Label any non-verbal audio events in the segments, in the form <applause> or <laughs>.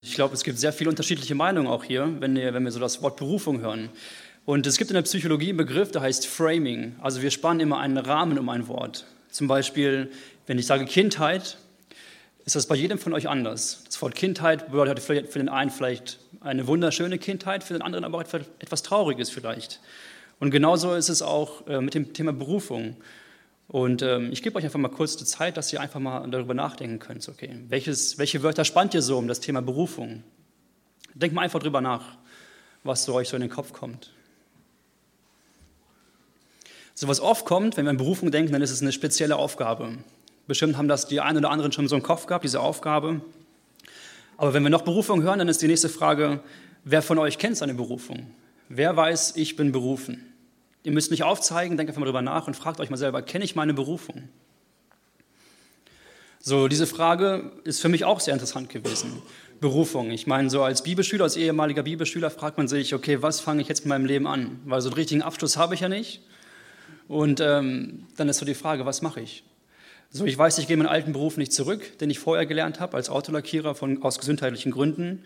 Ich glaube, es gibt sehr viele unterschiedliche Meinungen auch hier, wenn wir, wenn wir so das Wort Berufung hören. Und es gibt in der Psychologie einen Begriff, der heißt Framing. Also wir spannen immer einen Rahmen um ein Wort. Zum Beispiel, wenn ich sage Kindheit, ist das bei jedem von euch anders. Das Wort Kindheit bedeutet für den einen vielleicht eine wunderschöne Kindheit, für den anderen aber etwas Trauriges vielleicht. Und genauso ist es auch äh, mit dem Thema Berufung. Und ähm, ich gebe euch einfach mal kurz die Zeit, dass ihr einfach mal darüber nachdenken könnt. Okay, welches, welche Wörter spannt ihr so um das Thema Berufung? Denkt mal einfach darüber nach, was so euch so in den Kopf kommt. So was oft kommt, wenn wir an Berufung denken, dann ist es eine spezielle Aufgabe. Bestimmt haben das die einen oder anderen schon so im Kopf gehabt, diese Aufgabe. Aber wenn wir noch Berufung hören, dann ist die nächste Frage, wer von euch kennt seine Berufung? Wer weiß, ich bin berufen? Ihr müsst nicht aufzeigen, denkt einfach mal drüber nach und fragt euch mal selber, kenne ich meine Berufung? So, diese Frage ist für mich auch sehr interessant gewesen. Berufung. Ich meine, so als Bibelschüler, als ehemaliger Bibelschüler fragt man sich, okay, was fange ich jetzt mit meinem Leben an? Weil so einen richtigen Abschluss habe ich ja nicht. Und ähm, dann ist so die Frage, was mache ich? So, ich weiß, ich gehe meinen alten Beruf nicht zurück, den ich vorher gelernt habe als Autolackierer von, aus gesundheitlichen Gründen.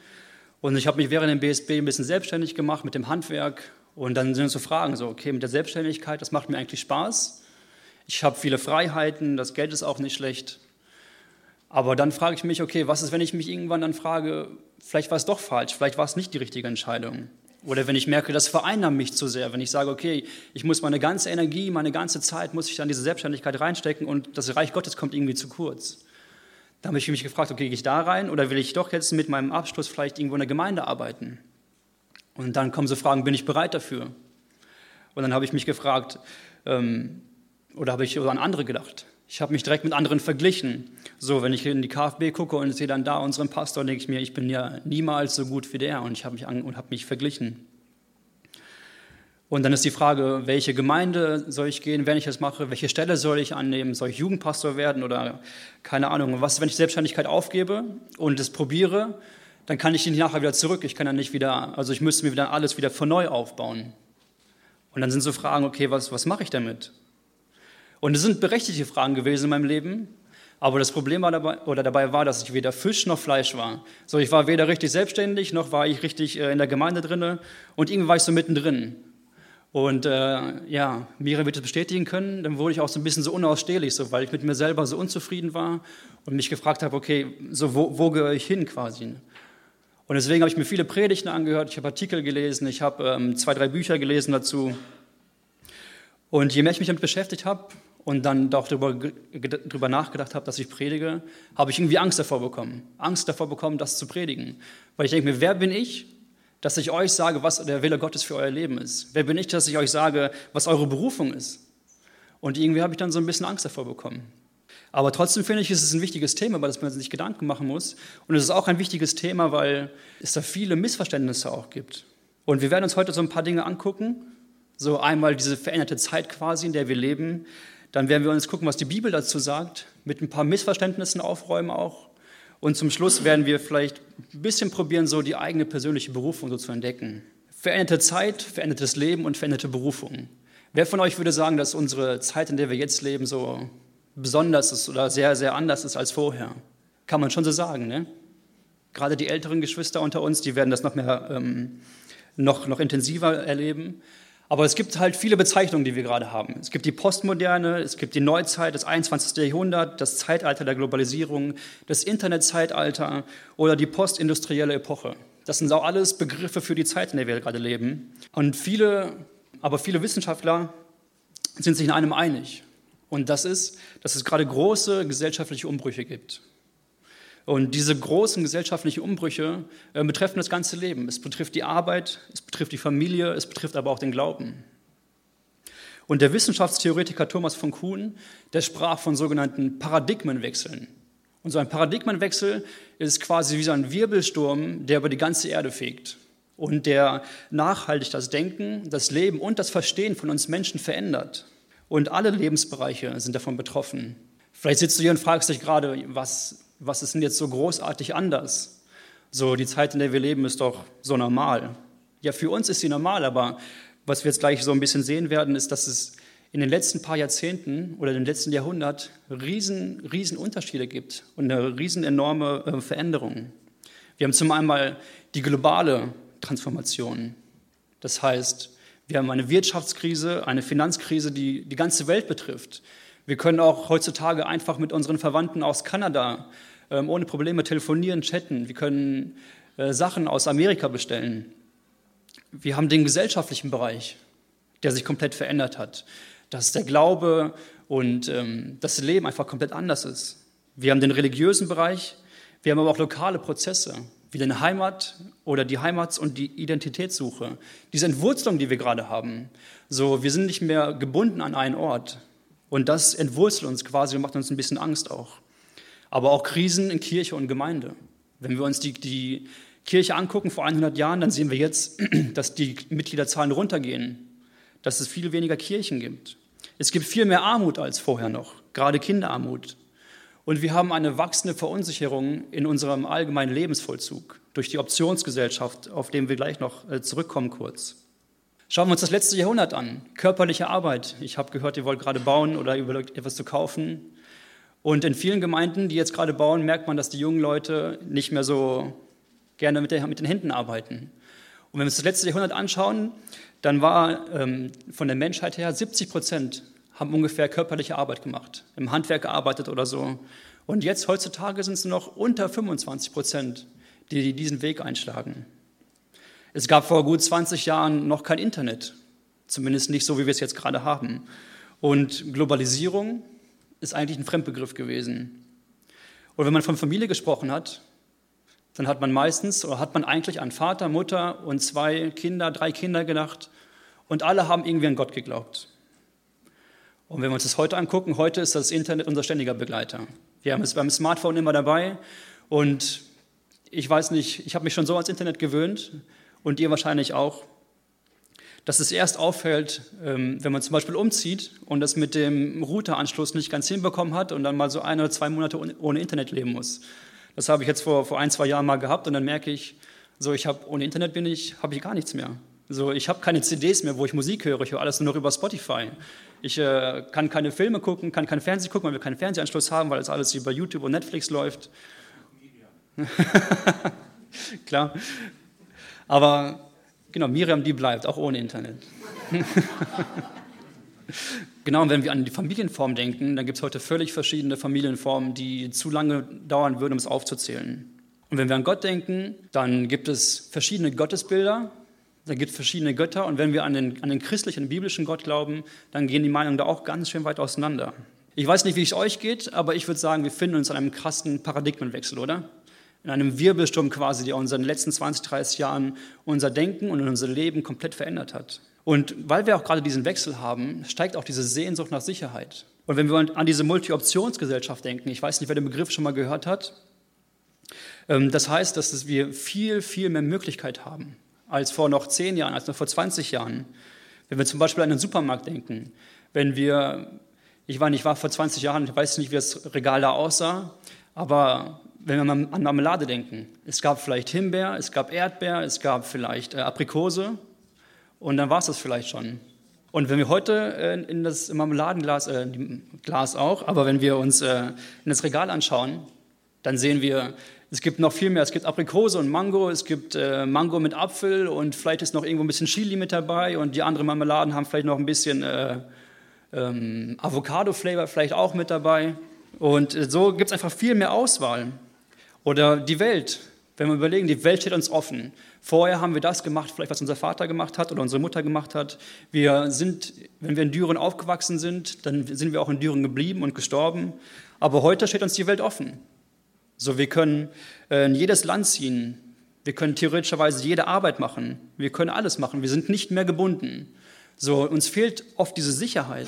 Und ich habe mich während dem BSB ein bisschen selbstständig gemacht mit dem Handwerk und dann sind so Fragen, so, okay, mit der Selbstständigkeit, das macht mir eigentlich Spaß. Ich habe viele Freiheiten, das Geld ist auch nicht schlecht. Aber dann frage ich mich, okay, was ist, wenn ich mich irgendwann dann frage, vielleicht war es doch falsch, vielleicht war es nicht die richtige Entscheidung. Oder wenn ich merke, das vereinnahmt mich zu sehr, wenn ich sage, okay, ich muss meine ganze Energie, meine ganze Zeit, muss ich dann diese Selbstständigkeit reinstecken und das Reich Gottes kommt irgendwie zu kurz. Da habe ich mich gefragt, okay, gehe ich da rein oder will ich doch jetzt mit meinem Abschluss vielleicht irgendwo in der Gemeinde arbeiten? Und dann kommen so Fragen, bin ich bereit dafür? Und dann habe ich mich gefragt, ähm, oder habe ich an andere gedacht? Ich habe mich direkt mit anderen verglichen. So, wenn ich in die KfB gucke und sehe dann da unseren Pastor, denke ich mir, ich bin ja niemals so gut wie der und ich habe mich, an, und habe mich verglichen. Und dann ist die Frage, welche Gemeinde soll ich gehen, wenn ich das mache? Welche Stelle soll ich annehmen? Soll ich Jugendpastor werden oder keine Ahnung? Was, wenn ich Selbstständigkeit aufgebe und es probiere dann kann ich nicht nachher wieder zurück. Ich kann dann nicht wieder, also ich müsste mir wieder alles wieder von neu aufbauen. Und dann sind so Fragen, okay, was, was mache ich damit? Und es sind berechtigte Fragen gewesen in meinem Leben. Aber das Problem war dabei, oder dabei war, dass ich weder Fisch noch Fleisch war. So, ich war weder richtig selbstständig, noch war ich richtig äh, in der Gemeinde drinne. Und irgendwie war ich so mittendrin. Und äh, ja, Mira wird es bestätigen können, dann wurde ich auch so ein bisschen so unausstehlich, so, weil ich mit mir selber so unzufrieden war und mich gefragt habe, okay, so wo, wo gehöre ich hin quasi? Und deswegen habe ich mir viele Predigten angehört, ich habe Artikel gelesen, ich habe ähm, zwei, drei Bücher gelesen dazu. Und je mehr ich mich damit beschäftigt habe und dann doch darüber, darüber nachgedacht habe, dass ich predige, habe ich irgendwie Angst davor bekommen. Angst davor bekommen, das zu predigen. Weil ich denke mir, wer bin ich, dass ich euch sage, was der Wille Gottes für euer Leben ist? Wer bin ich, dass ich euch sage, was eure Berufung ist? Und irgendwie habe ich dann so ein bisschen Angst davor bekommen. Aber trotzdem finde ich, ist es ein wichtiges Thema, weil man sich Gedanken machen muss. Und es ist auch ein wichtiges Thema, weil es da viele Missverständnisse auch gibt. Und wir werden uns heute so ein paar Dinge angucken. So einmal diese veränderte Zeit quasi, in der wir leben. Dann werden wir uns gucken, was die Bibel dazu sagt, mit ein paar Missverständnissen aufräumen auch. Und zum Schluss werden wir vielleicht ein bisschen probieren, so die eigene persönliche Berufung so zu entdecken. Veränderte Zeit, verändertes Leben und veränderte Berufung. Wer von euch würde sagen, dass unsere Zeit, in der wir jetzt leben, so besonders ist oder sehr, sehr anders ist als vorher. Kann man schon so sagen. Ne? Gerade die älteren Geschwister unter uns, die werden das noch, mehr, ähm, noch, noch intensiver erleben. Aber es gibt halt viele Bezeichnungen, die wir gerade haben. Es gibt die Postmoderne, es gibt die Neuzeit, das 21. Jahrhundert, das Zeitalter der Globalisierung, das Internetzeitalter oder die postindustrielle Epoche. Das sind auch alles Begriffe für die Zeit, in der wir gerade leben. Und viele, aber viele Wissenschaftler sind sich in einem einig. Und das ist, dass es gerade große gesellschaftliche Umbrüche gibt. Und diese großen gesellschaftlichen Umbrüche äh, betreffen das ganze Leben. Es betrifft die Arbeit, es betrifft die Familie, es betrifft aber auch den Glauben. Und der Wissenschaftstheoretiker Thomas von Kuhn, der sprach von sogenannten Paradigmenwechseln. Und so ein Paradigmenwechsel ist quasi wie so ein Wirbelsturm, der über die ganze Erde fegt und der nachhaltig das Denken, das Leben und das Verstehen von uns Menschen verändert. Und alle Lebensbereiche sind davon betroffen. Vielleicht sitzt du hier und fragst dich gerade, was, was ist denn jetzt so großartig anders? So, die Zeit, in der wir leben, ist doch so normal. Ja, für uns ist sie normal, aber was wir jetzt gleich so ein bisschen sehen werden, ist, dass es in den letzten paar Jahrzehnten oder im letzten Jahrhundert riesen, riesen Unterschiede gibt und eine riesen enorme äh, Veränderung. Wir haben zum einen die globale Transformation. Das heißt, wir haben eine Wirtschaftskrise, eine Finanzkrise, die die ganze Welt betrifft. Wir können auch heutzutage einfach mit unseren Verwandten aus Kanada ähm, ohne Probleme telefonieren, chatten. Wir können äh, Sachen aus Amerika bestellen. Wir haben den gesellschaftlichen Bereich, der sich komplett verändert hat, dass der Glaube und ähm, das Leben einfach komplett anders ist. Wir haben den religiösen Bereich, wir haben aber auch lokale Prozesse, wie den Heimat oder die Heimats- und die Identitätssuche. Diese Entwurzelung, die wir gerade haben. So, wir sind nicht mehr gebunden an einen Ort. Und das entwurzelt uns quasi und macht uns ein bisschen Angst auch. Aber auch Krisen in Kirche und Gemeinde. Wenn wir uns die, die Kirche angucken vor 100 Jahren, dann sehen wir jetzt, <clears throat> dass die Mitgliederzahlen runtergehen, dass es viel weniger Kirchen gibt. Es gibt viel mehr Armut als vorher noch, gerade Kinderarmut. Und wir haben eine wachsende Verunsicherung in unserem allgemeinen Lebensvollzug durch die Optionsgesellschaft, auf dem wir gleich noch äh, zurückkommen kurz. Schauen wir uns das letzte Jahrhundert an. Körperliche Arbeit. Ich habe gehört, ihr wollt gerade bauen oder überlegt, etwas zu kaufen. Und in vielen Gemeinden, die jetzt gerade bauen, merkt man, dass die jungen Leute nicht mehr so gerne mit, der, mit den Händen arbeiten. Und wenn wir uns das letzte Jahrhundert anschauen, dann war ähm, von der Menschheit her 70 Prozent haben ungefähr körperliche Arbeit gemacht, im Handwerk gearbeitet oder so. Und jetzt heutzutage sind es noch unter 25 Prozent, die diesen Weg einschlagen. Es gab vor gut 20 Jahren noch kein Internet, zumindest nicht so, wie wir es jetzt gerade haben. Und Globalisierung ist eigentlich ein Fremdbegriff gewesen. Und wenn man von Familie gesprochen hat, dann hat man meistens oder hat man eigentlich an Vater, Mutter und zwei Kinder, drei Kinder gedacht und alle haben irgendwie an Gott geglaubt. Und wenn wir uns das heute angucken, heute ist das Internet unser ständiger Begleiter. Wir haben es beim Smartphone immer dabei und ich weiß nicht, ich habe mich schon so ans Internet gewöhnt und ihr wahrscheinlich auch, dass es erst auffällt, ähm, wenn man zum Beispiel umzieht und das mit dem Routeranschluss nicht ganz hinbekommen hat und dann mal so ein oder zwei Monate ohne Internet leben muss. Das habe ich jetzt vor, vor ein, zwei Jahren mal gehabt und dann merke ich, so ich habe ohne Internet bin ich, habe ich gar nichts mehr. So, ich habe keine CDs mehr, wo ich Musik höre, ich höre alles nur noch über Spotify. Ich äh, kann keine Filme gucken, kann kein Fernsehen gucken, weil wir keinen Fernsehanschluss haben, weil das alles über YouTube und Netflix läuft. <laughs> Klar. Aber genau, Miriam, die bleibt, auch ohne Internet. <laughs> genau, und wenn wir an die Familienform denken, dann gibt es heute völlig verschiedene Familienformen, die zu lange dauern würden, um es aufzuzählen. Und wenn wir an Gott denken, dann gibt es verschiedene Gottesbilder, da gibt es verschiedene Götter und wenn wir an den, an den christlichen, biblischen Gott glauben, dann gehen die Meinungen da auch ganz schön weit auseinander. Ich weiß nicht, wie es euch geht, aber ich würde sagen, wir finden uns an einem krassen Paradigmenwechsel, oder? In einem Wirbelsturm quasi, der uns in den letzten 20, 30 Jahren unser Denken und unser Leben komplett verändert hat. Und weil wir auch gerade diesen Wechsel haben, steigt auch diese Sehnsucht nach Sicherheit. Und wenn wir an diese Multi-Optionsgesellschaft denken, ich weiß nicht, wer den Begriff schon mal gehört hat, ähm, das heißt, dass wir viel, viel mehr Möglichkeit haben als vor noch zehn Jahren, als noch vor 20 Jahren. Wenn wir zum Beispiel an den Supermarkt denken, wenn wir, ich war nicht, war vor 20 Jahren, ich weiß nicht, wie das Regal da aussah, aber wenn wir mal an Marmelade denken, es gab vielleicht Himbeer, es gab Erdbeer, es gab vielleicht äh, Aprikose und dann war es das vielleicht schon. Und wenn wir heute äh, in das Marmeladenglas, äh, Glas auch, aber wenn wir uns äh, in das Regal anschauen, dann sehen wir, es gibt noch viel mehr. Es gibt Aprikose und Mango, es gibt äh, Mango mit Apfel und vielleicht ist noch irgendwo ein bisschen Chili mit dabei und die anderen Marmeladen haben vielleicht noch ein bisschen äh, ähm, Avocado-Flavor vielleicht auch mit dabei. Und äh, so gibt es einfach viel mehr Auswahl. Oder die Welt. Wenn wir überlegen, die Welt steht uns offen. Vorher haben wir das gemacht, vielleicht was unser Vater gemacht hat oder unsere Mutter gemacht hat. Wir sind, wenn wir in Düren aufgewachsen sind, dann sind wir auch in Düren geblieben und gestorben. Aber heute steht uns die Welt offen. So, wir können äh, in jedes Land ziehen. Wir können theoretischerweise jede Arbeit machen. Wir können alles machen. Wir sind nicht mehr gebunden. So, uns fehlt oft diese Sicherheit.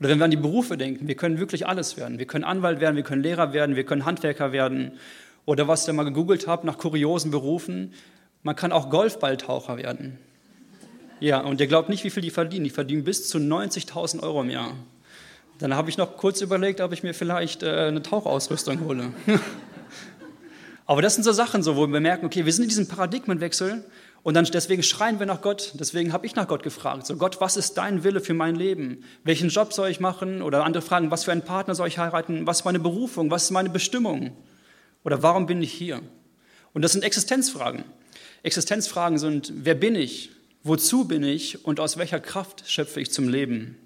Oder wenn wir an die Berufe denken, wir können wirklich alles werden. Wir können Anwalt werden, wir können Lehrer werden, wir können Handwerker werden. Oder was ich mal gegoogelt habe nach kuriosen Berufen, man kann auch Golfballtaucher werden. Ja, und ihr glaubt nicht, wie viel die verdienen. Die verdienen bis zu 90.000 Euro im Jahr. Dann habe ich noch kurz überlegt, ob ich mir vielleicht äh, eine Tauchausrüstung hole. <laughs> Aber das sind so Sachen, so, wo wir merken, okay, wir sind in diesem Paradigmenwechsel und dann deswegen schreien wir nach Gott. Deswegen habe ich nach Gott gefragt. So, Gott, was ist dein Wille für mein Leben? Welchen Job soll ich machen? Oder andere fragen, was für einen Partner soll ich heiraten? Was ist meine Berufung? Was ist meine Bestimmung? Oder warum bin ich hier? Und das sind Existenzfragen. Existenzfragen sind, wer bin ich? Wozu bin ich? Und aus welcher Kraft schöpfe ich zum Leben?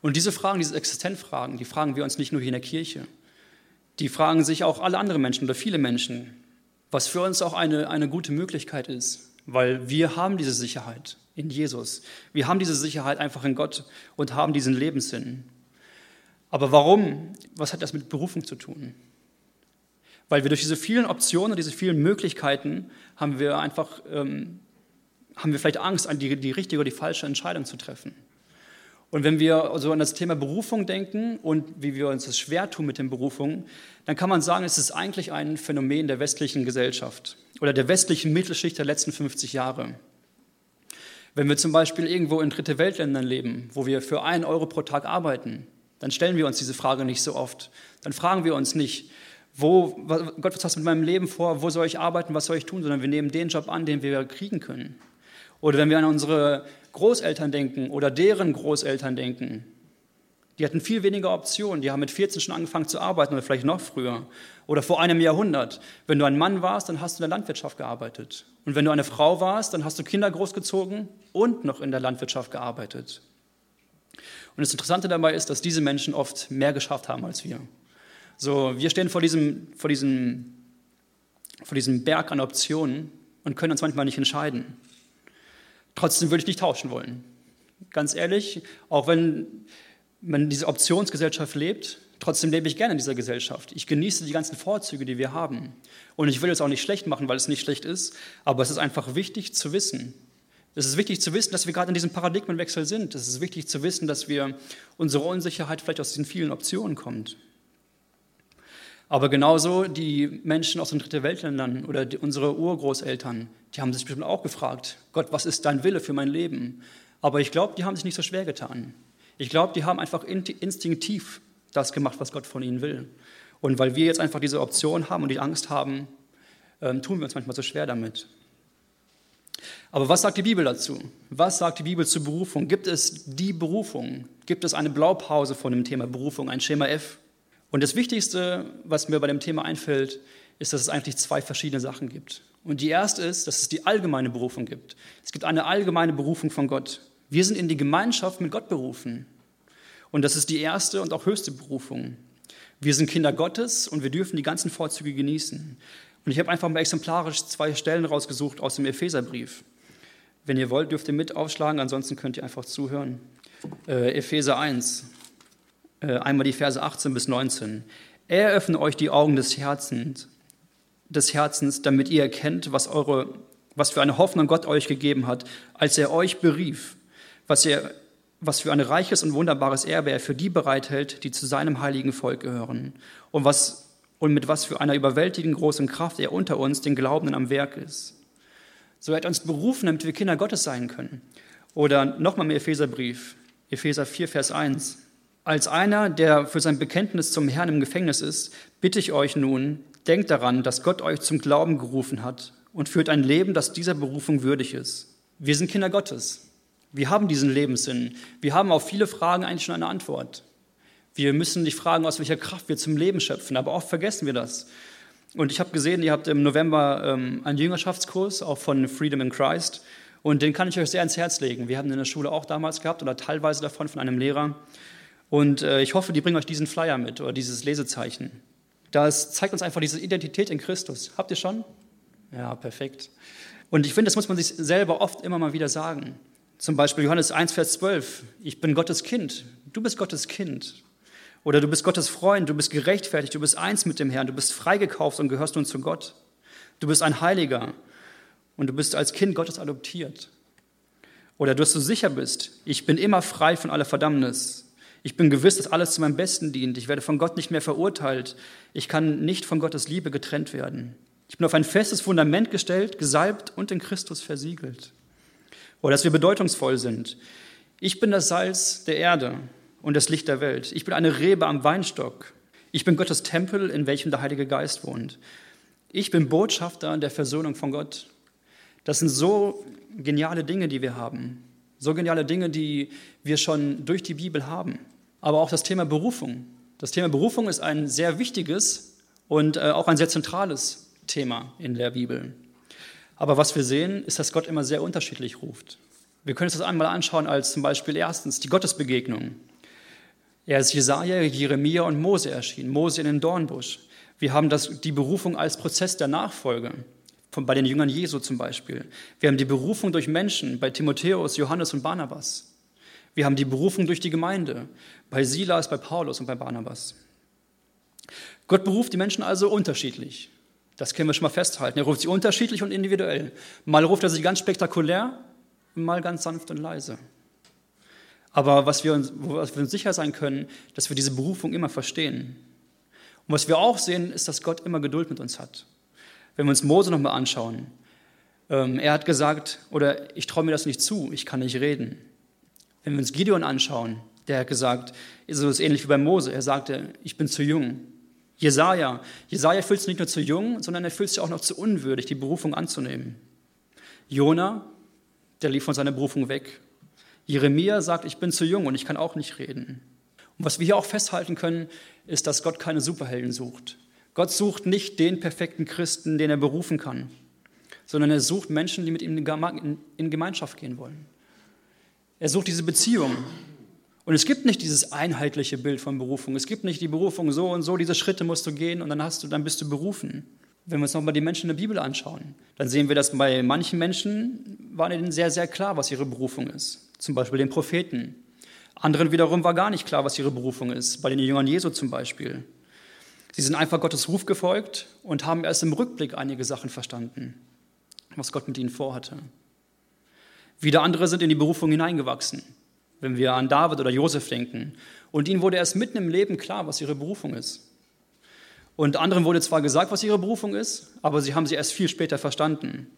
Und diese Fragen, diese Existenzfragen, die fragen wir uns nicht nur hier in der Kirche. Die fragen sich auch alle anderen Menschen oder viele Menschen, was für uns auch eine, eine gute Möglichkeit ist, weil wir haben diese Sicherheit in Jesus. Wir haben diese Sicherheit einfach in Gott und haben diesen Lebenssinn. Aber warum? Was hat das mit Berufung zu tun? Weil wir durch diese vielen Optionen, diese vielen Möglichkeiten haben wir einfach, ähm, haben wir vielleicht Angst, an die, die richtige oder die falsche Entscheidung zu treffen. Und wenn wir so an das Thema Berufung denken und wie wir uns das schwer tun mit den Berufungen, dann kann man sagen, es ist eigentlich ein Phänomen der westlichen Gesellschaft oder der westlichen Mittelschicht der letzten 50 Jahre. Wenn wir zum Beispiel irgendwo in dritte Weltländern leben, wo wir für einen Euro pro Tag arbeiten, dann stellen wir uns diese Frage nicht so oft. Dann fragen wir uns nicht, wo, Gott, was hast du mit meinem Leben vor, wo soll ich arbeiten, was soll ich tun, sondern wir nehmen den Job an, den wir kriegen können. Oder wenn wir an unsere Großeltern denken oder deren Großeltern denken, die hatten viel weniger Optionen. Die haben mit 14 schon angefangen zu arbeiten oder vielleicht noch früher. Oder vor einem Jahrhundert. Wenn du ein Mann warst, dann hast du in der Landwirtschaft gearbeitet. Und wenn du eine Frau warst, dann hast du Kinder großgezogen und noch in der Landwirtschaft gearbeitet. Und das Interessante dabei ist, dass diese Menschen oft mehr geschafft haben als wir. So, wir stehen vor diesem, vor diesem, vor diesem Berg an Optionen und können uns manchmal nicht entscheiden. Trotzdem würde ich nicht tauschen wollen. Ganz ehrlich, auch wenn man diese Optionsgesellschaft lebt, trotzdem lebe ich gerne in dieser Gesellschaft. Ich genieße die ganzen Vorzüge, die wir haben. Und ich will es auch nicht schlecht machen, weil es nicht schlecht ist, aber es ist einfach wichtig zu wissen. Es ist wichtig zu wissen, dass wir gerade in diesem Paradigmenwechsel sind. Es ist wichtig zu wissen, dass wir unsere Unsicherheit vielleicht aus diesen vielen Optionen kommt. Aber genauso die Menschen aus den Dritte Weltländern oder die, unsere Urgroßeltern, die haben sich bestimmt auch gefragt, Gott, was ist dein Wille für mein Leben? Aber ich glaube, die haben sich nicht so schwer getan. Ich glaube, die haben einfach instinktiv das gemacht, was Gott von ihnen will. Und weil wir jetzt einfach diese Option haben und die Angst haben, ähm, tun wir uns manchmal so schwer damit. Aber was sagt die Bibel dazu? Was sagt die Bibel zur Berufung? Gibt es die Berufung? Gibt es eine Blaupause von dem Thema Berufung, ein Schema F? Und das Wichtigste, was mir bei dem Thema einfällt, ist, dass es eigentlich zwei verschiedene Sachen gibt. Und die erste ist, dass es die allgemeine Berufung gibt. Es gibt eine allgemeine Berufung von Gott. Wir sind in die Gemeinschaft mit Gott berufen. Und das ist die erste und auch höchste Berufung. Wir sind Kinder Gottes und wir dürfen die ganzen Vorzüge genießen. Und ich habe einfach mal exemplarisch zwei Stellen rausgesucht aus dem Epheserbrief. Wenn ihr wollt, dürft ihr mit aufschlagen, ansonsten könnt ihr einfach zuhören. Äh, Epheser 1, äh, einmal die Verse 18 bis 19. Er öffne euch die Augen des Herzens, des Herzens, damit ihr erkennt, was, eure, was für eine Hoffnung Gott euch gegeben hat, als er euch berief, was, er, was für ein reiches und wunderbares Erbe er für die bereithält, die zu seinem heiligen Volk gehören, und, was, und mit was für einer überwältigend großen Kraft er unter uns, den Glaubenden, am Werk ist. So er hat uns berufen, damit wir Kinder Gottes sein können. Oder nochmal im Epheserbrief, Epheser 4, Vers 1. Als einer, der für sein Bekenntnis zum Herrn im Gefängnis ist, bitte ich euch nun, denkt daran, dass Gott euch zum Glauben gerufen hat und führt ein Leben, das dieser Berufung würdig ist. Wir sind Kinder Gottes. Wir haben diesen Lebenssinn. Wir haben auf viele Fragen eigentlich schon eine Antwort. Wir müssen nicht fragen, aus welcher Kraft wir zum Leben schöpfen, aber oft vergessen wir das. Und ich habe gesehen, ihr habt im November ähm, einen Jüngerschaftskurs, auch von Freedom in Christ. Und den kann ich euch sehr ans Herz legen. Wir haben in der Schule auch damals gehabt oder teilweise davon von einem Lehrer. Und äh, ich hoffe, die bringen euch diesen Flyer mit oder dieses Lesezeichen. Das zeigt uns einfach diese Identität in Christus. Habt ihr schon? Ja, perfekt. Und ich finde, das muss man sich selber oft immer mal wieder sagen. Zum Beispiel Johannes 1, Vers 12. Ich bin Gottes Kind. Du bist Gottes Kind. Oder du bist Gottes Freund. Du bist gerechtfertigt. Du bist eins mit dem Herrn. Du bist freigekauft und gehörst nun zu Gott. Du bist ein Heiliger. Und du bist als Kind Gottes adoptiert. Oder dass du sicher bist. Ich bin immer frei von aller Verdammnis. Ich bin gewiss, dass alles zu meinem Besten dient. Ich werde von Gott nicht mehr verurteilt. Ich kann nicht von Gottes Liebe getrennt werden. Ich bin auf ein festes Fundament gestellt, gesalbt und in Christus versiegelt. Oder dass wir bedeutungsvoll sind. Ich bin das Salz der Erde und das Licht der Welt. Ich bin eine Rebe am Weinstock. Ich bin Gottes Tempel, in welchem der Heilige Geist wohnt. Ich bin Botschafter der Versöhnung von Gott. Das sind so geniale Dinge, die wir haben. So geniale Dinge, die wir schon durch die Bibel haben. Aber auch das Thema Berufung. Das Thema Berufung ist ein sehr wichtiges und äh, auch ein sehr zentrales Thema in der Bibel. Aber was wir sehen, ist, dass Gott immer sehr unterschiedlich ruft. Wir können uns das einmal anschauen als zum Beispiel erstens die Gottesbegegnung. Er ist Jesaja, Jeremia und Mose erschienen, Mose in den Dornbusch. Wir haben das, die Berufung als Prozess der Nachfolge, von, bei den Jüngern Jesu zum Beispiel. Wir haben die Berufung durch Menschen, bei Timotheus, Johannes und Barnabas. Wir haben die Berufung durch die Gemeinde, bei Silas, bei Paulus und bei Barnabas. Gott beruft die Menschen also unterschiedlich. Das können wir schon mal festhalten. Er ruft sie unterschiedlich und individuell. Mal ruft er sie ganz spektakulär, mal ganz sanft und leise. Aber was wir uns, was wir uns sicher sein können, dass wir diese Berufung immer verstehen. Und was wir auch sehen, ist, dass Gott immer Geduld mit uns hat. Wenn wir uns Mose nochmal anschauen, ähm, er hat gesagt, oder ich traue mir das nicht zu, ich kann nicht reden. Wenn wir uns Gideon anschauen, der hat gesagt, ist es ähnlich wie bei Mose, er sagte, ich bin zu jung. Jesaja, Jesaja fühlt sich nicht nur zu jung, sondern er fühlt sich auch noch zu unwürdig, die Berufung anzunehmen. Jona, der lief von seiner Berufung weg. Jeremia sagt, ich bin zu jung und ich kann auch nicht reden. Und was wir hier auch festhalten können, ist, dass Gott keine Superhelden sucht. Gott sucht nicht den perfekten Christen, den er berufen kann, sondern er sucht Menschen, die mit ihm in Gemeinschaft gehen wollen. Er sucht diese Beziehung. Und es gibt nicht dieses einheitliche Bild von Berufung. Es gibt nicht die Berufung so und so, diese Schritte musst du gehen und dann, hast du, dann bist du berufen. Wenn wir uns nochmal die Menschen in der Bibel anschauen, dann sehen wir, dass bei manchen Menschen war ihnen sehr, sehr klar, was ihre Berufung ist zum Beispiel den Propheten. Anderen wiederum war gar nicht klar, was ihre Berufung ist, bei den Jüngern Jesu zum Beispiel. Sie sind einfach Gottes Ruf gefolgt und haben erst im Rückblick einige Sachen verstanden, was Gott mit ihnen vorhatte. Wieder andere sind in die Berufung hineingewachsen, wenn wir an David oder Josef denken. Und ihnen wurde erst mitten im Leben klar, was ihre Berufung ist. Und anderen wurde zwar gesagt, was ihre Berufung ist, aber sie haben sie erst viel später verstanden,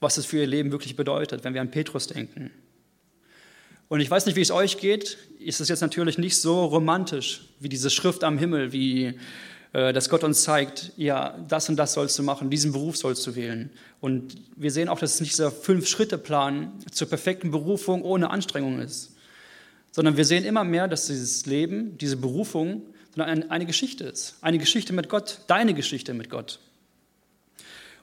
was es für ihr Leben wirklich bedeutet, wenn wir an Petrus denken. Und ich weiß nicht, wie es euch geht. Ist es jetzt natürlich nicht so romantisch wie diese Schrift am Himmel, wie dass Gott uns zeigt, ja, das und das sollst du machen, diesen Beruf sollst du wählen. Und wir sehen auch, dass es nicht dieser Fünf-Schritte-Plan zur perfekten Berufung ohne Anstrengung ist, sondern wir sehen immer mehr, dass dieses Leben, diese Berufung, eine Geschichte ist. Eine Geschichte mit Gott, deine Geschichte mit Gott.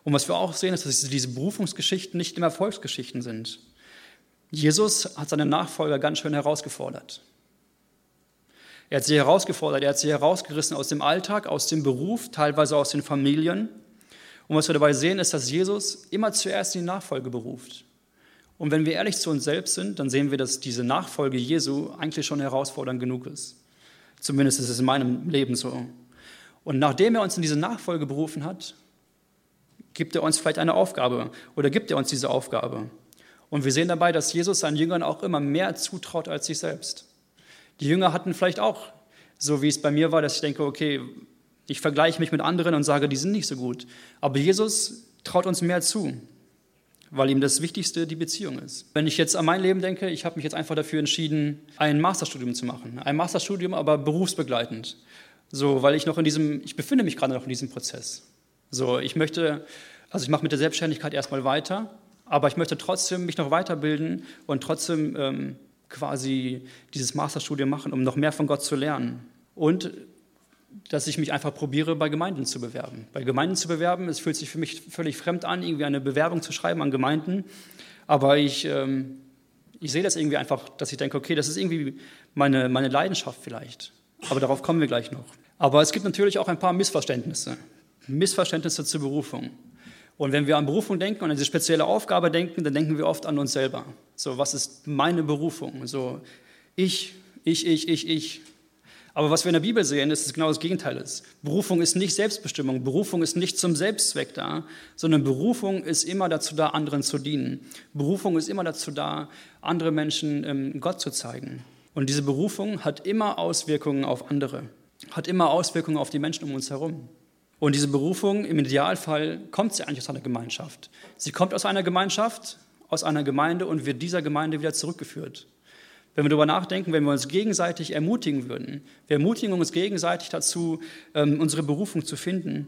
Und was wir auch sehen, ist, dass diese Berufungsgeschichten nicht immer Erfolgsgeschichten sind. Jesus hat seine Nachfolger ganz schön herausgefordert. Er hat sie herausgefordert, er hat sie herausgerissen aus dem Alltag, aus dem Beruf, teilweise aus den Familien. Und was wir dabei sehen, ist, dass Jesus immer zuerst in die Nachfolge beruft. Und wenn wir ehrlich zu uns selbst sind, dann sehen wir, dass diese Nachfolge Jesu eigentlich schon herausfordernd genug ist. Zumindest ist es in meinem Leben so. Und nachdem er uns in diese Nachfolge berufen hat, gibt er uns vielleicht eine Aufgabe oder gibt er uns diese Aufgabe. Und wir sehen dabei, dass Jesus seinen Jüngern auch immer mehr zutraut als sich selbst. Die Jünger hatten vielleicht auch, so wie es bei mir war, dass ich denke, okay, ich vergleiche mich mit anderen und sage, die sind nicht so gut. Aber Jesus traut uns mehr zu, weil ihm das Wichtigste die Beziehung ist. Wenn ich jetzt an mein Leben denke, ich habe mich jetzt einfach dafür entschieden, ein Masterstudium zu machen. Ein Masterstudium, aber berufsbegleitend. So, weil ich noch in diesem, ich befinde mich gerade noch in diesem Prozess. So, ich möchte, also ich mache mit der Selbstständigkeit erstmal weiter aber ich möchte trotzdem mich noch weiterbilden und trotzdem ähm, quasi dieses Masterstudium machen, um noch mehr von Gott zu lernen. Und dass ich mich einfach probiere, bei Gemeinden zu bewerben. Bei Gemeinden zu bewerben, es fühlt sich für mich völlig fremd an, irgendwie eine Bewerbung zu schreiben an Gemeinden. Aber ich, ähm, ich sehe das irgendwie einfach, dass ich denke, okay, das ist irgendwie meine, meine Leidenschaft vielleicht. Aber darauf kommen wir gleich noch. Aber es gibt natürlich auch ein paar Missverständnisse. Missverständnisse zur Berufung. Und wenn wir an Berufung denken und an diese spezielle Aufgabe denken, dann denken wir oft an uns selber. So, was ist meine Berufung? So, ich, ich, ich, ich, ich. Aber was wir in der Bibel sehen, ist, dass genau das Gegenteil ist. Berufung ist nicht Selbstbestimmung. Berufung ist nicht zum Selbstzweck da, sondern Berufung ist immer dazu da, anderen zu dienen. Berufung ist immer dazu da, andere Menschen ähm, Gott zu zeigen. Und diese Berufung hat immer Auswirkungen auf andere, hat immer Auswirkungen auf die Menschen um uns herum. Und diese Berufung, im Idealfall, kommt sie eigentlich aus einer Gemeinschaft. Sie kommt aus einer Gemeinschaft, aus einer Gemeinde und wird dieser Gemeinde wieder zurückgeführt. Wenn wir darüber nachdenken, wenn wir uns gegenseitig ermutigen würden, wir ermutigen uns gegenseitig dazu, ähm, unsere Berufung zu finden.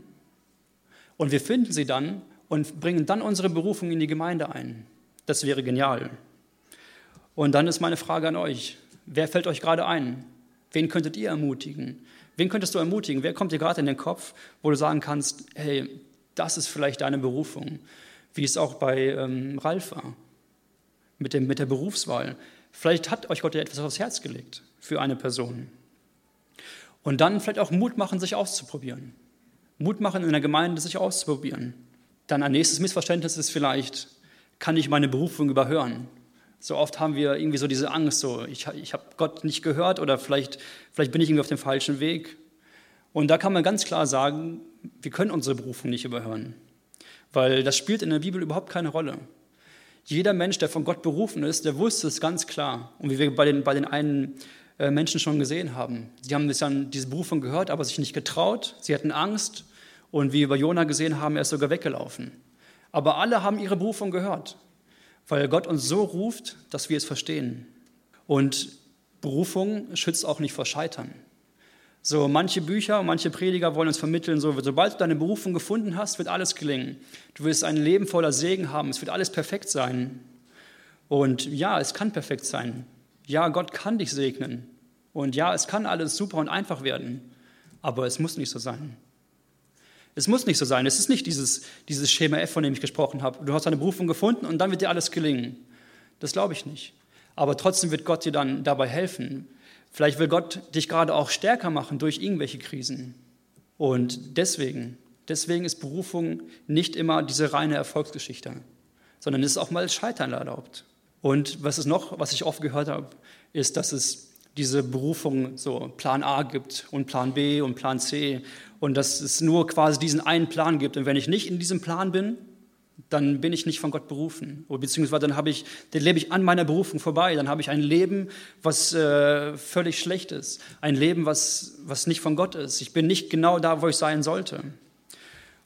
Und wir finden sie dann und bringen dann unsere Berufung in die Gemeinde ein. Das wäre genial. Und dann ist meine Frage an euch, wer fällt euch gerade ein? Wen könntet ihr ermutigen? Wen könntest du ermutigen? Wer kommt dir gerade in den Kopf, wo du sagen kannst, hey, das ist vielleicht deine Berufung, wie es auch bei ähm, Ralf war, mit, dem, mit der Berufswahl. Vielleicht hat euch Gott ja etwas aufs Herz gelegt für eine Person. Und dann vielleicht auch Mut machen, sich auszuprobieren. Mut machen, in der Gemeinde sich auszuprobieren. Dann ein nächstes Missverständnis ist vielleicht, kann ich meine Berufung überhören? So oft haben wir irgendwie so diese Angst, so ich, ich habe Gott nicht gehört oder vielleicht, vielleicht bin ich irgendwie auf dem falschen Weg. Und da kann man ganz klar sagen, wir können unsere Berufung nicht überhören, weil das spielt in der Bibel überhaupt keine Rolle. Jeder Mensch, der von Gott berufen ist, der wusste es ganz klar. Und wie wir bei den, bei den einen äh, Menschen schon gesehen haben, die haben dann diese Berufung gehört, aber sich nicht getraut, sie hatten Angst und wie wir bei Jona gesehen haben, er ist sogar weggelaufen. Aber alle haben ihre Berufung gehört, weil Gott uns so ruft, dass wir es verstehen. Und Berufung schützt auch nicht vor Scheitern. So, manche Bücher, manche Prediger wollen uns vermitteln, so, sobald du deine Berufung gefunden hast, wird alles gelingen. Du wirst ein Leben voller Segen haben, es wird alles perfekt sein. Und ja, es kann perfekt sein. Ja, Gott kann dich segnen. Und ja, es kann alles super und einfach werden. Aber es muss nicht so sein. Es muss nicht so sein. Es ist nicht dieses, dieses Schema F, von dem ich gesprochen habe. Du hast deine Berufung gefunden und dann wird dir alles gelingen. Das glaube ich nicht. Aber trotzdem wird Gott dir dann dabei helfen, Vielleicht will Gott dich gerade auch stärker machen durch irgendwelche Krisen. Und deswegen, deswegen ist Berufung nicht immer diese reine Erfolgsgeschichte, sondern es ist auch mal Scheitern erlaubt. Und was ist noch, was ich oft gehört habe, ist, dass es diese Berufung so Plan A gibt und Plan B und Plan C und dass es nur quasi diesen einen Plan gibt. Und wenn ich nicht in diesem Plan bin, dann bin ich nicht von Gott berufen. Beziehungsweise dann, ich, dann lebe ich an meiner Berufung vorbei. Dann habe ich ein Leben, was äh, völlig schlecht ist. Ein Leben, was, was nicht von Gott ist. Ich bin nicht genau da, wo ich sein sollte.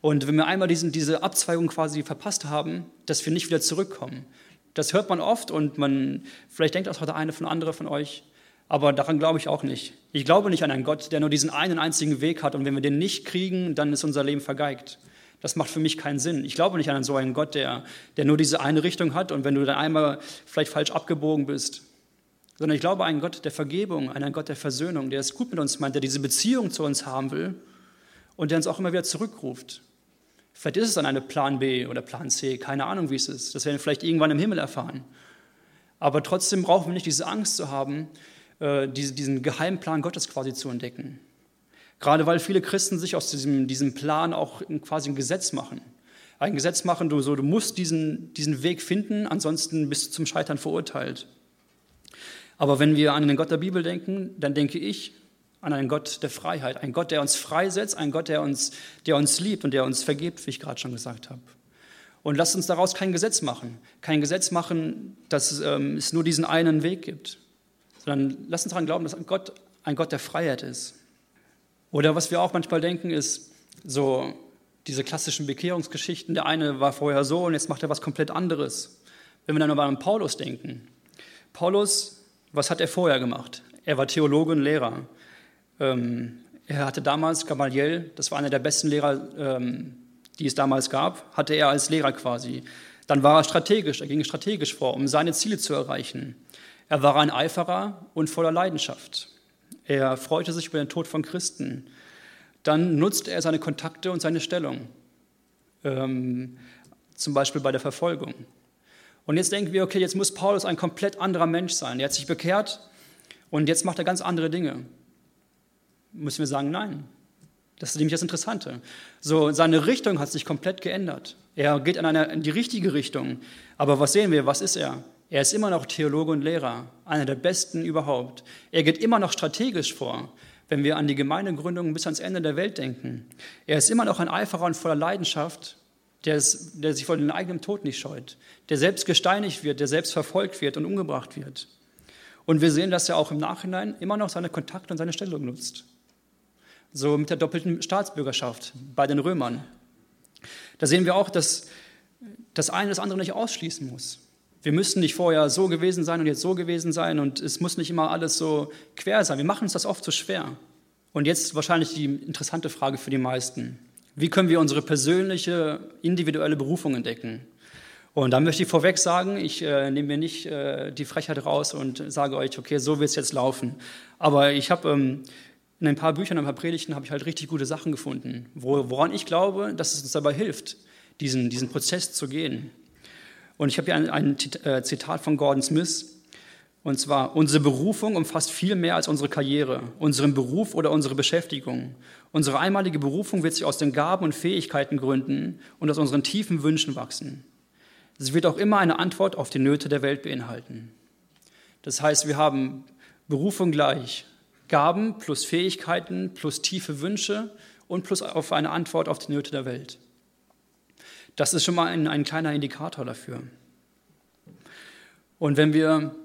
Und wenn wir einmal diesen, diese Abzweigung quasi verpasst haben, dass wir nicht wieder zurückkommen. Das hört man oft und man, vielleicht denkt auch der eine von andere von euch, aber daran glaube ich auch nicht. Ich glaube nicht an einen Gott, der nur diesen einen einzigen Weg hat und wenn wir den nicht kriegen, dann ist unser Leben vergeigt. Das macht für mich keinen Sinn. Ich glaube nicht an so einen Gott, der, der nur diese eine Richtung hat und wenn du dann einmal vielleicht falsch abgebogen bist, sondern ich glaube an einen Gott der Vergebung, an einen Gott der Versöhnung, der es gut mit uns meint, der diese Beziehung zu uns haben will und der uns auch immer wieder zurückruft. Vielleicht ist es dann eine Plan B oder Plan C, keine Ahnung, wie es ist. Das werden wir vielleicht irgendwann im Himmel erfahren. Aber trotzdem brauchen wir nicht diese Angst zu haben, äh, diesen Geheimplan Gottes quasi zu entdecken. Gerade weil viele Christen sich aus diesem, diesem Plan auch quasi ein Gesetz machen. Ein Gesetz machen, du, so, du musst diesen, diesen Weg finden, ansonsten bist du zum Scheitern verurteilt. Aber wenn wir an den Gott der Bibel denken, dann denke ich an einen Gott der Freiheit, einen Gott, der uns freisetzt, einen Gott, der uns, der uns liebt und der uns vergibt, wie ich gerade schon gesagt habe. Und lasst uns daraus kein Gesetz machen. Kein Gesetz machen, dass ähm, es nur diesen einen Weg gibt. Sondern lasst uns daran glauben, dass Gott ein Gott der Freiheit ist. Oder was wir auch manchmal denken, ist so diese klassischen Bekehrungsgeschichten. Der eine war vorher so und jetzt macht er was komplett anderes. Wenn wir dann aber an Paulus denken. Paulus, was hat er vorher gemacht? Er war Theologe und Lehrer. Ähm, er hatte damals Gamaliel, das war einer der besten Lehrer, ähm, die es damals gab, hatte er als Lehrer quasi. Dann war er strategisch, er ging strategisch vor, um seine Ziele zu erreichen. Er war ein Eiferer und voller Leidenschaft. Er freute sich über den Tod von Christen. Dann nutzte er seine Kontakte und seine Stellung, ähm, zum Beispiel bei der Verfolgung. Und jetzt denken wir, okay, jetzt muss Paulus ein komplett anderer Mensch sein. Er hat sich bekehrt und jetzt macht er ganz andere Dinge. Müssen wir sagen, nein. Das ist nämlich das Interessante. So, seine Richtung hat sich komplett geändert. Er geht in, eine, in die richtige Richtung. Aber was sehen wir? Was ist er? Er ist immer noch Theologe und Lehrer, einer der besten überhaupt. Er geht immer noch strategisch vor, wenn wir an die Gemeindegründung bis ans Ende der Welt denken. Er ist immer noch ein Eiferer und voller Leidenschaft, der, ist, der sich vor dem eigenen Tod nicht scheut, der selbst gesteinigt wird, der selbst verfolgt wird und umgebracht wird. Und wir sehen, dass er auch im Nachhinein immer noch seine Kontakte und seine Stellung nutzt. So mit der doppelten Staatsbürgerschaft bei den Römern. Da sehen wir auch, dass das eine das andere nicht ausschließen muss. Wir müssen nicht vorher so gewesen sein und jetzt so gewesen sein und es muss nicht immer alles so quer sein. Wir machen uns das oft so schwer. Und jetzt wahrscheinlich die interessante Frage für die meisten. Wie können wir unsere persönliche, individuelle Berufung entdecken? Und da möchte ich vorweg sagen, ich äh, nehme mir nicht äh, die Frechheit raus und sage euch, okay, so wird es jetzt laufen. Aber ich habe ähm, in ein paar Büchern, ein paar Predigten habe ich halt richtig gute Sachen gefunden, woran ich glaube, dass es uns dabei hilft, diesen, diesen Prozess zu gehen. Und ich habe hier ein, ein äh, Zitat von Gordon Smith, und zwar, unsere Berufung umfasst viel mehr als unsere Karriere, unseren Beruf oder unsere Beschäftigung. Unsere einmalige Berufung wird sich aus den Gaben und Fähigkeiten gründen und aus unseren tiefen Wünschen wachsen. Sie wird auch immer eine Antwort auf die Nöte der Welt beinhalten. Das heißt, wir haben Berufung gleich, Gaben plus Fähigkeiten plus tiefe Wünsche und plus auf eine Antwort auf die Nöte der Welt. Das ist schon mal ein, ein kleiner Indikator dafür. Und wenn wir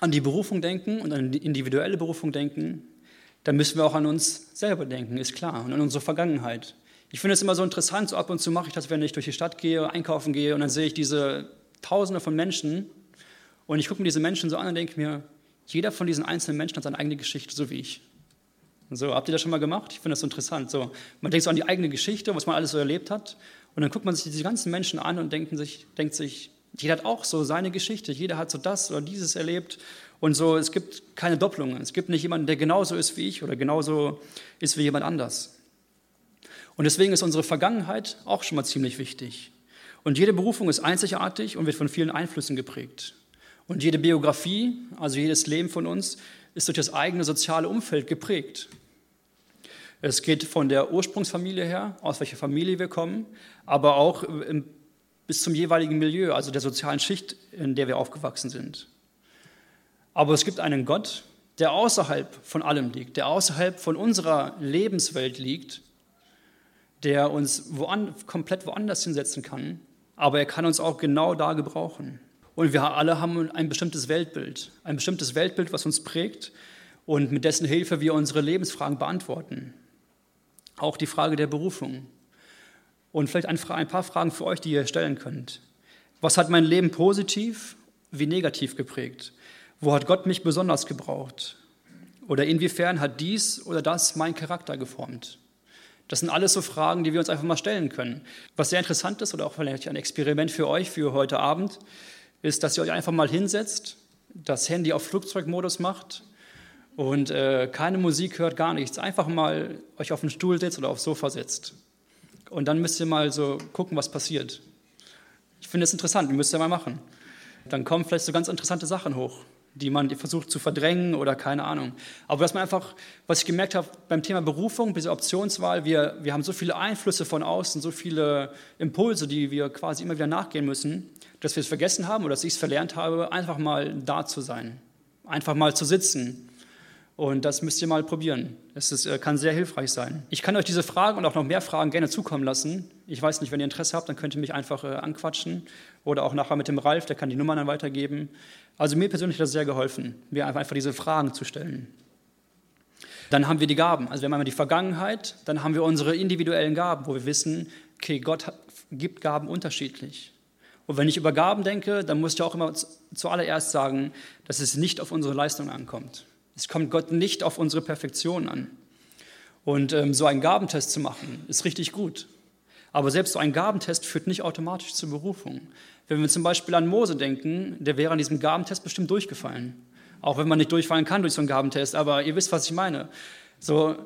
an die Berufung denken und an die individuelle Berufung denken, dann müssen wir auch an uns selber denken, ist klar, und an unsere Vergangenheit. Ich finde es immer so interessant, so ab und zu mache ich das, wenn ich durch die Stadt gehe, einkaufen gehe und dann sehe ich diese Tausende von Menschen und ich gucke mir diese Menschen so an und denke mir, jeder von diesen einzelnen Menschen hat seine eigene Geschichte, so wie ich. so, habt ihr das schon mal gemacht? Ich finde das so interessant. So, man denkt so an die eigene Geschichte, was man alles so erlebt hat und dann guckt man sich diese ganzen Menschen an und denkt sich, denkt sich jeder hat auch so seine Geschichte. Jeder hat so das oder dieses erlebt. Und so, es gibt keine Doppelungen. Es gibt nicht jemanden, der genauso ist wie ich oder genauso ist wie jemand anders. Und deswegen ist unsere Vergangenheit auch schon mal ziemlich wichtig. Und jede Berufung ist einzigartig und wird von vielen Einflüssen geprägt. Und jede Biografie, also jedes Leben von uns, ist durch das eigene soziale Umfeld geprägt. Es geht von der Ursprungsfamilie her, aus welcher Familie wir kommen, aber auch im bis zum jeweiligen Milieu, also der sozialen Schicht, in der wir aufgewachsen sind. Aber es gibt einen Gott, der außerhalb von allem liegt, der außerhalb von unserer Lebenswelt liegt, der uns woan komplett woanders hinsetzen kann, aber er kann uns auch genau da gebrauchen. Und wir alle haben ein bestimmtes Weltbild, ein bestimmtes Weltbild, was uns prägt und mit dessen Hilfe wir unsere Lebensfragen beantworten. Auch die Frage der Berufung. Und vielleicht ein, paar Fragen für euch, die ihr stellen könnt. Was hat mein Leben positiv wie negativ geprägt? Wo hat Gott mich besonders gebraucht? Oder inwiefern hat dies oder das meinen Charakter geformt? Das sind alles so Fragen, die wir uns einfach mal stellen können. Was sehr interessant ist oder auch vielleicht ein Experiment für euch für heute Abend, ist, dass ihr euch einfach mal hinsetzt, das Handy auf Flugzeugmodus macht und äh, keine Musik hört, gar nichts. Einfach mal euch auf den Stuhl setzt oder aufs Sofa setzt und dann müsst ihr mal so gucken, was passiert. Ich finde es interessant, müsst ihr mal machen. Dann kommen vielleicht so ganz interessante Sachen hoch, die man versucht zu verdrängen oder keine Ahnung. Aber dass man einfach, was ich gemerkt habe beim Thema Berufung, diese Optionswahl, wir, wir haben so viele Einflüsse von außen, so viele Impulse, die wir quasi immer wieder nachgehen müssen, dass wir es vergessen haben oder dass ich es verlernt habe, einfach mal da zu sein, einfach mal zu sitzen und das müsst ihr mal probieren. Es ist, äh, kann sehr hilfreich sein. Ich kann euch diese Fragen und auch noch mehr Fragen gerne zukommen lassen. Ich weiß nicht, wenn ihr Interesse habt, dann könnt ihr mich einfach äh, anquatschen oder auch nachher mit dem Ralf, der kann die Nummern dann weitergeben. Also mir persönlich hat das sehr geholfen, mir einfach diese Fragen zu stellen. Dann haben wir die Gaben. Also wir haben einmal die Vergangenheit, dann haben wir unsere individuellen Gaben, wo wir wissen, okay, Gott gibt Gaben unterschiedlich. Und wenn ich über Gaben denke, dann muss ich auch immer zuallererst sagen, dass es nicht auf unsere Leistung ankommt. Es kommt Gott nicht auf unsere Perfektion an. Und ähm, so einen Gabentest zu machen, ist richtig gut. Aber selbst so ein Gabentest führt nicht automatisch zur Berufung. Wenn wir zum Beispiel an Mose denken, der wäre an diesem Gabentest bestimmt durchgefallen. Auch wenn man nicht durchfallen kann durch so einen Gabentest, aber ihr wisst, was ich meine. So,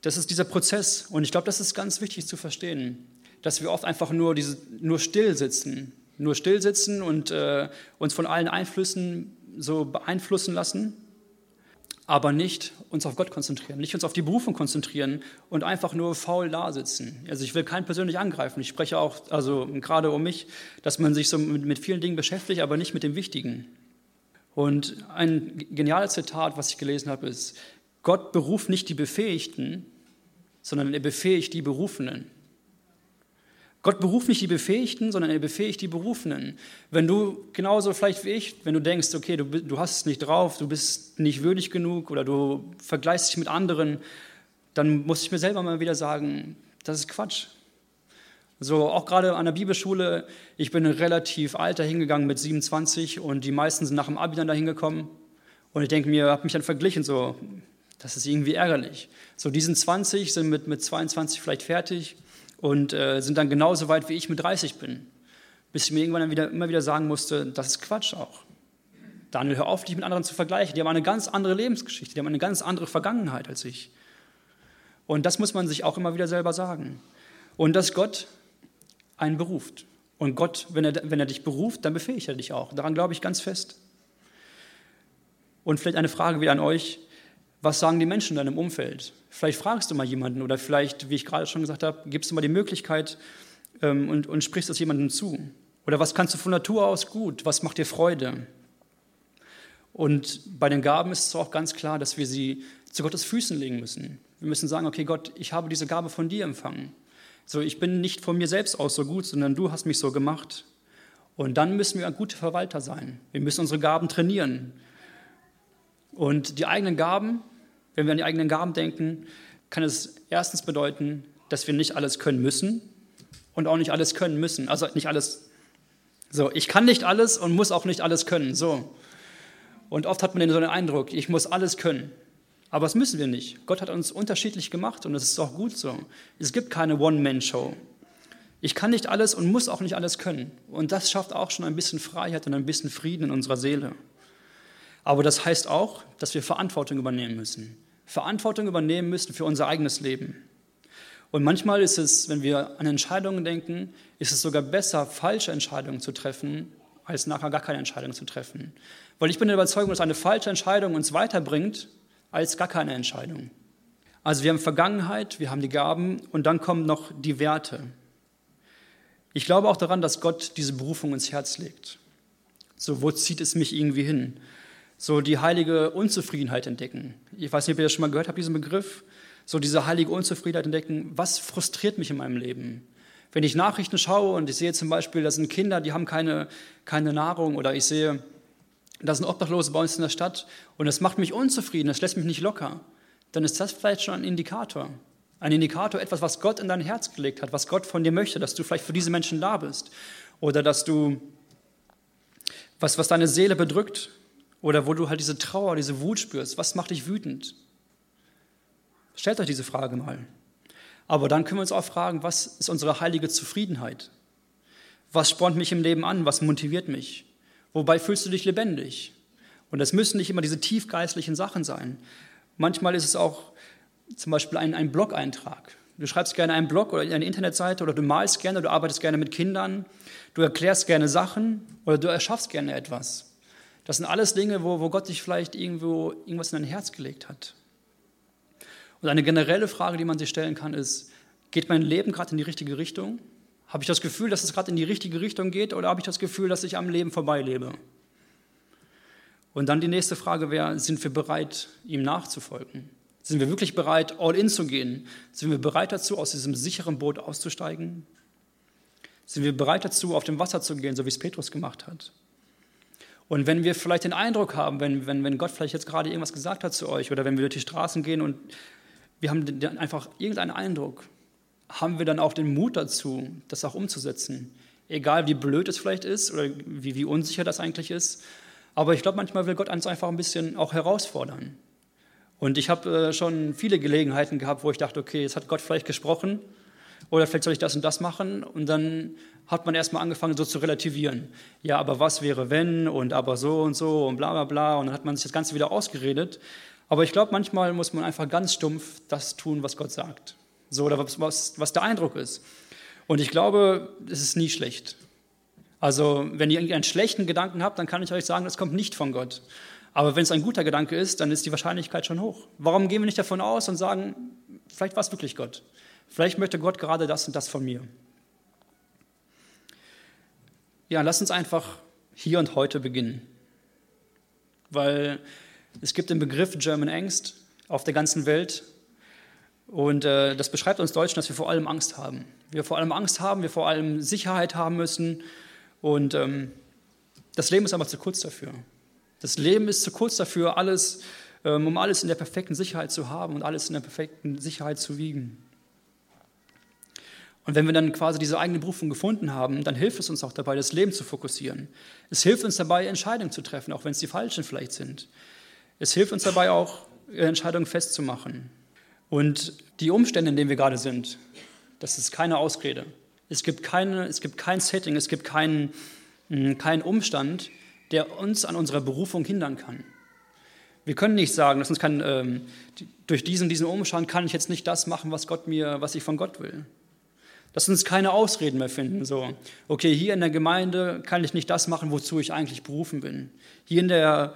das ist dieser Prozess. Und ich glaube, das ist ganz wichtig zu verstehen, dass wir oft einfach nur, diese, nur still sitzen, nur still sitzen und äh, uns von allen Einflüssen so beeinflussen lassen aber nicht uns auf Gott konzentrieren, nicht uns auf die Berufung konzentrieren und einfach nur faul da sitzen. Also ich will keinen persönlich angreifen. Ich spreche auch, also gerade um mich, dass man sich so mit, vielen Dingen beschäftigt, aber nicht mit dem Wichtigen. Und ein geniales Zitat, was ich gelesen habe, ist, Gott beruft nicht die Befähigten, sondern er befähigt die Berufenen. Gott beruft nicht die Befähigten, sondern er befähigt die Berufenen. Wenn du genauso vielleicht wie ich, wenn du denkst, okay, du, du hast es nicht drauf, du bist nicht würdig genug oder du vergleichst dich mit anderen, dann muss ich mir selber mal wieder sagen, das ist Quatsch. So, auch gerade an der Bibelschule, ich bin relativ alt da hingegangen mit 27 und die meisten sind nach dem Abi dann da hingekommen. Und ich denke mir, habe mich dann verglichen, so, das ist irgendwie ärgerlich. So, die sind 20, sind mit, mit 22 vielleicht fertig und äh, sind dann genauso weit, wie ich mit 30 bin. Bis ich mir irgendwann dann wieder, immer wieder sagen musste, das ist Quatsch auch. Daniel, hör auf, dich mit anderen zu vergleichen. Die haben eine ganz andere Lebensgeschichte, die haben eine ganz andere Vergangenheit als ich. Und das muss man sich auch immer wieder selber sagen. Und dass Gott einen beruft. Und Gott, wenn er, wenn er dich beruft, dann befähigt er dich auch. Daran glaube ich ganz fest. Und vielleicht eine Frage wieder an euch. Was sagen die Menschen in deinem Umfeld? Vielleicht fragst du mal jemanden oder vielleicht, wie ich gerade schon gesagt habe, gibst du mal die Möglichkeit ähm, und, und sprichst es jemandem zu. Oder was kannst du von Natur aus gut? Was macht dir Freude? Und bei den Gaben ist es auch ganz klar, dass wir sie zu Gottes Füßen legen müssen. Wir müssen sagen, okay Gott, ich habe diese Gabe von dir empfangen. So, ich bin nicht von mir selbst aus so gut, sondern du hast mich so gemacht. Und dann müssen wir ein guter Verwalter sein. Wir müssen unsere Gaben trainieren. Und die eigenen Gaben, wenn wir an die eigenen Gaben denken, kann es erstens bedeuten, dass wir nicht alles können müssen und auch nicht alles können müssen. Also nicht alles. So, ich kann nicht alles und muss auch nicht alles können. So. Und oft hat man so den Eindruck, ich muss alles können. Aber das müssen wir nicht. Gott hat uns unterschiedlich gemacht und das ist auch gut so. Es gibt keine One-Man-Show. Ich kann nicht alles und muss auch nicht alles können. Und das schafft auch schon ein bisschen Freiheit und ein bisschen Frieden in unserer Seele. Aber das heißt auch, dass wir Verantwortung übernehmen müssen. Verantwortung übernehmen müssen für unser eigenes Leben. Und manchmal ist es, wenn wir an Entscheidungen denken, ist es sogar besser, falsche Entscheidungen zu treffen, als nachher gar keine Entscheidung zu treffen. Weil ich bin der Überzeugung, dass eine falsche Entscheidung uns weiterbringt als gar keine Entscheidung. Also wir haben Vergangenheit, wir haben die Gaben und dann kommen noch die Werte. Ich glaube auch daran, dass Gott diese Berufung ins Herz legt. So, wo zieht es mich irgendwie hin? So die heilige Unzufriedenheit entdecken. Ich weiß nicht, ob ihr das schon mal gehört habt, diesen Begriff. So diese heilige Unzufriedenheit entdecken. Was frustriert mich in meinem Leben? Wenn ich Nachrichten schaue und ich sehe zum Beispiel, das sind Kinder, die haben keine, keine Nahrung oder ich sehe, da sind Obdachlose bei uns in der Stadt und das macht mich unzufrieden, das lässt mich nicht locker, dann ist das vielleicht schon ein Indikator. Ein Indikator, etwas, was Gott in dein Herz gelegt hat, was Gott von dir möchte, dass du vielleicht für diese Menschen da bist oder dass du, was, was deine Seele bedrückt oder wo du halt diese Trauer, diese Wut spürst, was macht dich wütend? Stellt euch diese Frage mal. Aber dann können wir uns auch fragen, was ist unsere heilige Zufriedenheit? Was spornt mich im Leben an? Was motiviert mich? Wobei fühlst du dich lebendig? Und das müssen nicht immer diese tiefgeistlichen Sachen sein. Manchmal ist es auch zum Beispiel ein, ein Blog-Eintrag. Du schreibst gerne einen Blog oder eine Internetseite oder du malst gerne, du arbeitest gerne mit Kindern, du erklärst gerne Sachen oder du erschaffst gerne etwas. Das sind alles Dinge, wo, wo Gott dich vielleicht irgendwo irgendwas in dein Herz gelegt hat. Und eine generelle Frage, die man sich stellen kann, ist, geht mein Leben gerade in die richtige Richtung? Habe ich das Gefühl, dass es gerade in die richtige Richtung geht oder habe ich das Gefühl, dass ich am Leben vorbeilebe? Und dann die nächste Frage wäre, sind wir bereit, ihm nachzufolgen? Sind wir wirklich bereit, all in zu gehen? Sind wir bereit dazu, aus diesem sicheren Boot auszusteigen? Sind wir bereit dazu, auf dem Wasser zu gehen, so wie es Petrus gemacht hat? Und wenn wir vielleicht den Eindruck haben, wenn, wenn, wenn Gott vielleicht jetzt gerade irgendwas gesagt hat zu euch oder wenn wir durch die Straßen gehen und wir haben einfach irgendeinen Eindruck, haben wir dann auch den Mut dazu, das auch umzusetzen. Egal wie blöd es vielleicht ist oder wie, wie unsicher das eigentlich ist. Aber ich glaube, manchmal will Gott uns einfach ein bisschen auch herausfordern. Und ich habe äh, schon viele Gelegenheiten gehabt, wo ich dachte, okay, jetzt hat Gott vielleicht gesprochen oder vielleicht soll ich das und das machen. Und dann hat man erstmal angefangen, so zu relativieren. Ja, aber was wäre, wenn und aber so und so und bla bla bla. Und dann hat man sich das Ganze wieder ausgeredet. Aber ich glaube, manchmal muss man einfach ganz stumpf das tun, was Gott sagt so, oder was, was, was der Eindruck ist. Und ich glaube, es ist nie schlecht. Also, wenn ihr einen schlechten Gedanken habt, dann kann ich euch sagen, das kommt nicht von Gott. Aber wenn es ein guter Gedanke ist, dann ist die Wahrscheinlichkeit schon hoch. Warum gehen wir nicht davon aus und sagen, vielleicht war es wirklich Gott? Vielleicht möchte Gott gerade das und das von mir. Ja, lass uns einfach hier und heute beginnen. Weil es gibt den Begriff German Angst auf der ganzen Welt und äh, das beschreibt uns Deutschen, dass wir vor allem Angst haben. Wir vor allem Angst haben, wir vor allem Sicherheit haben müssen. Und ähm, das Leben ist einfach zu kurz dafür. Das Leben ist zu kurz dafür, alles, ähm, um alles in der perfekten Sicherheit zu haben und alles in der perfekten Sicherheit zu wiegen. Und wenn wir dann quasi diese eigene Berufung gefunden haben, dann hilft es uns auch dabei, das Leben zu fokussieren. Es hilft uns dabei, Entscheidungen zu treffen, auch wenn es die falschen vielleicht sind. Es hilft uns dabei auch, Entscheidungen festzumachen. Und die Umstände, in denen wir gerade sind, das ist keine Ausrede. Es gibt, keine, es gibt kein Setting, es gibt keinen, hm, keinen Umstand, der uns an unserer Berufung hindern kann. Wir können nicht sagen, dass uns kann, ähm, durch diesen, diesen Umstand kann ich jetzt nicht das machen, was Gott mir, was ich von Gott will. Dass uns keine Ausreden mehr finden. So, okay, hier in der Gemeinde kann ich nicht das machen, wozu ich eigentlich berufen bin. Hier in der,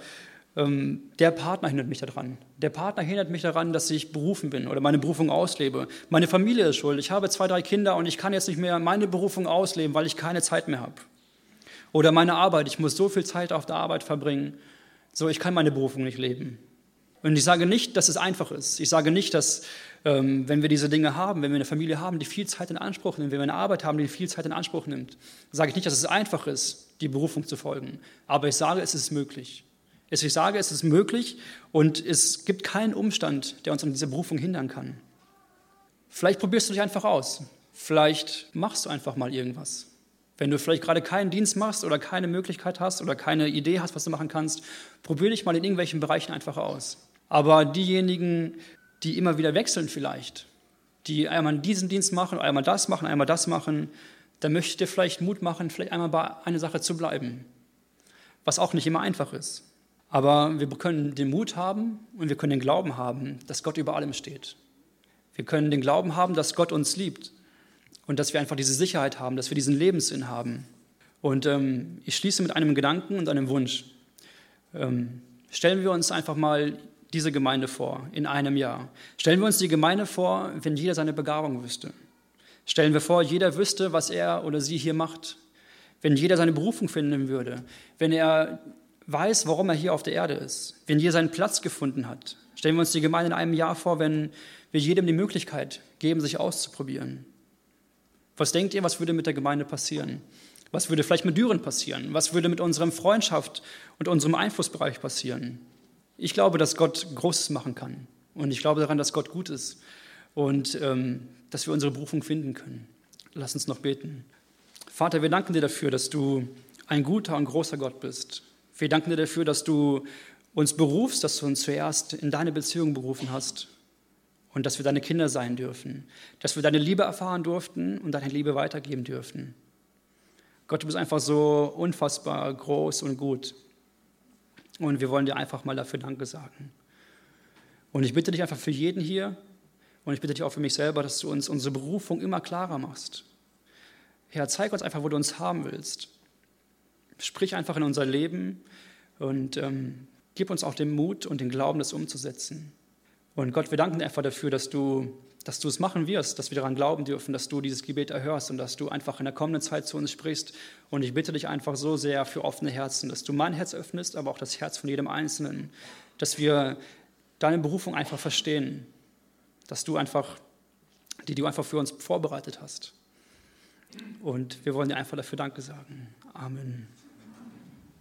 ähm, der Partner hindert mich daran. Der Partner hindert mich daran, dass ich berufen bin oder meine Berufung auslebe. Meine Familie ist schuld. Ich habe zwei, drei Kinder und ich kann jetzt nicht mehr meine Berufung ausleben, weil ich keine Zeit mehr habe. Oder meine Arbeit. Ich muss so viel Zeit auf der Arbeit verbringen. So, ich kann meine Berufung nicht leben. Und ich sage nicht, dass es einfach ist. Ich sage nicht, dass ähm, wenn wir diese Dinge haben, wenn wir eine Familie haben, die viel Zeit in Anspruch nimmt, wenn wir eine Arbeit haben, die viel Zeit in Anspruch nimmt, sage ich nicht, dass es einfach ist, die Berufung zu folgen. Aber ich sage, es ist möglich. Ich sage, es ist möglich und es gibt keinen Umstand, der uns an dieser Berufung hindern kann. Vielleicht probierst du dich einfach aus. Vielleicht machst du einfach mal irgendwas. Wenn du vielleicht gerade keinen Dienst machst oder keine Möglichkeit hast oder keine Idee hast, was du machen kannst, probier dich mal in irgendwelchen Bereichen einfach aus. Aber diejenigen, die immer wieder wechseln vielleicht, die einmal diesen Dienst machen, einmal das machen, einmal das machen, dann möchte ich dir vielleicht Mut machen, vielleicht einmal bei einer Sache zu bleiben, was auch nicht immer einfach ist. Aber wir können den Mut haben und wir können den Glauben haben, dass Gott über allem steht. Wir können den Glauben haben, dass Gott uns liebt und dass wir einfach diese Sicherheit haben, dass wir diesen Lebenssinn haben. Und ähm, ich schließe mit einem Gedanken und einem Wunsch. Ähm, stellen wir uns einfach mal diese Gemeinde vor in einem Jahr. Stellen wir uns die Gemeinde vor, wenn jeder seine Begabung wüsste. Stellen wir vor, jeder wüsste, was er oder sie hier macht. Wenn jeder seine Berufung finden würde. Wenn er weiß, warum er hier auf der Erde ist, wenn jeder seinen Platz gefunden hat. Stellen wir uns die Gemeinde in einem Jahr vor, wenn wir jedem die Möglichkeit geben, sich auszuprobieren. Was denkt ihr, was würde mit der Gemeinde passieren? Was würde vielleicht mit Düren passieren? Was würde mit unserem Freundschaft und unserem Einflussbereich passieren? Ich glaube, dass Gott Großes machen kann. Und ich glaube daran, dass Gott gut ist und ähm, dass wir unsere Berufung finden können. Lass uns noch beten. Vater, wir danken dir dafür, dass du ein guter und großer Gott bist. Wir danken dir dafür, dass du uns berufst, dass du uns zuerst in deine Beziehung berufen hast und dass wir deine Kinder sein dürfen, dass wir deine Liebe erfahren durften und deine Liebe weitergeben dürfen. Gott, du bist einfach so unfassbar groß und gut. Und wir wollen dir einfach mal dafür Danke sagen. Und ich bitte dich einfach für jeden hier und ich bitte dich auch für mich selber, dass du uns unsere Berufung immer klarer machst. Herr, zeig uns einfach, wo du uns haben willst. Sprich einfach in unser Leben und ähm, gib uns auch den Mut und den Glauben, das umzusetzen. Und Gott, wir danken dir einfach dafür, dass du, dass du es machen wirst, dass wir daran glauben dürfen, dass du dieses Gebet erhörst und dass du einfach in der kommenden Zeit zu uns sprichst. Und ich bitte dich einfach so sehr für offene Herzen, dass du mein Herz öffnest, aber auch das Herz von jedem Einzelnen, dass wir deine Berufung einfach verstehen, dass du einfach, die du einfach für uns vorbereitet hast. Und wir wollen dir einfach dafür Danke sagen. Amen.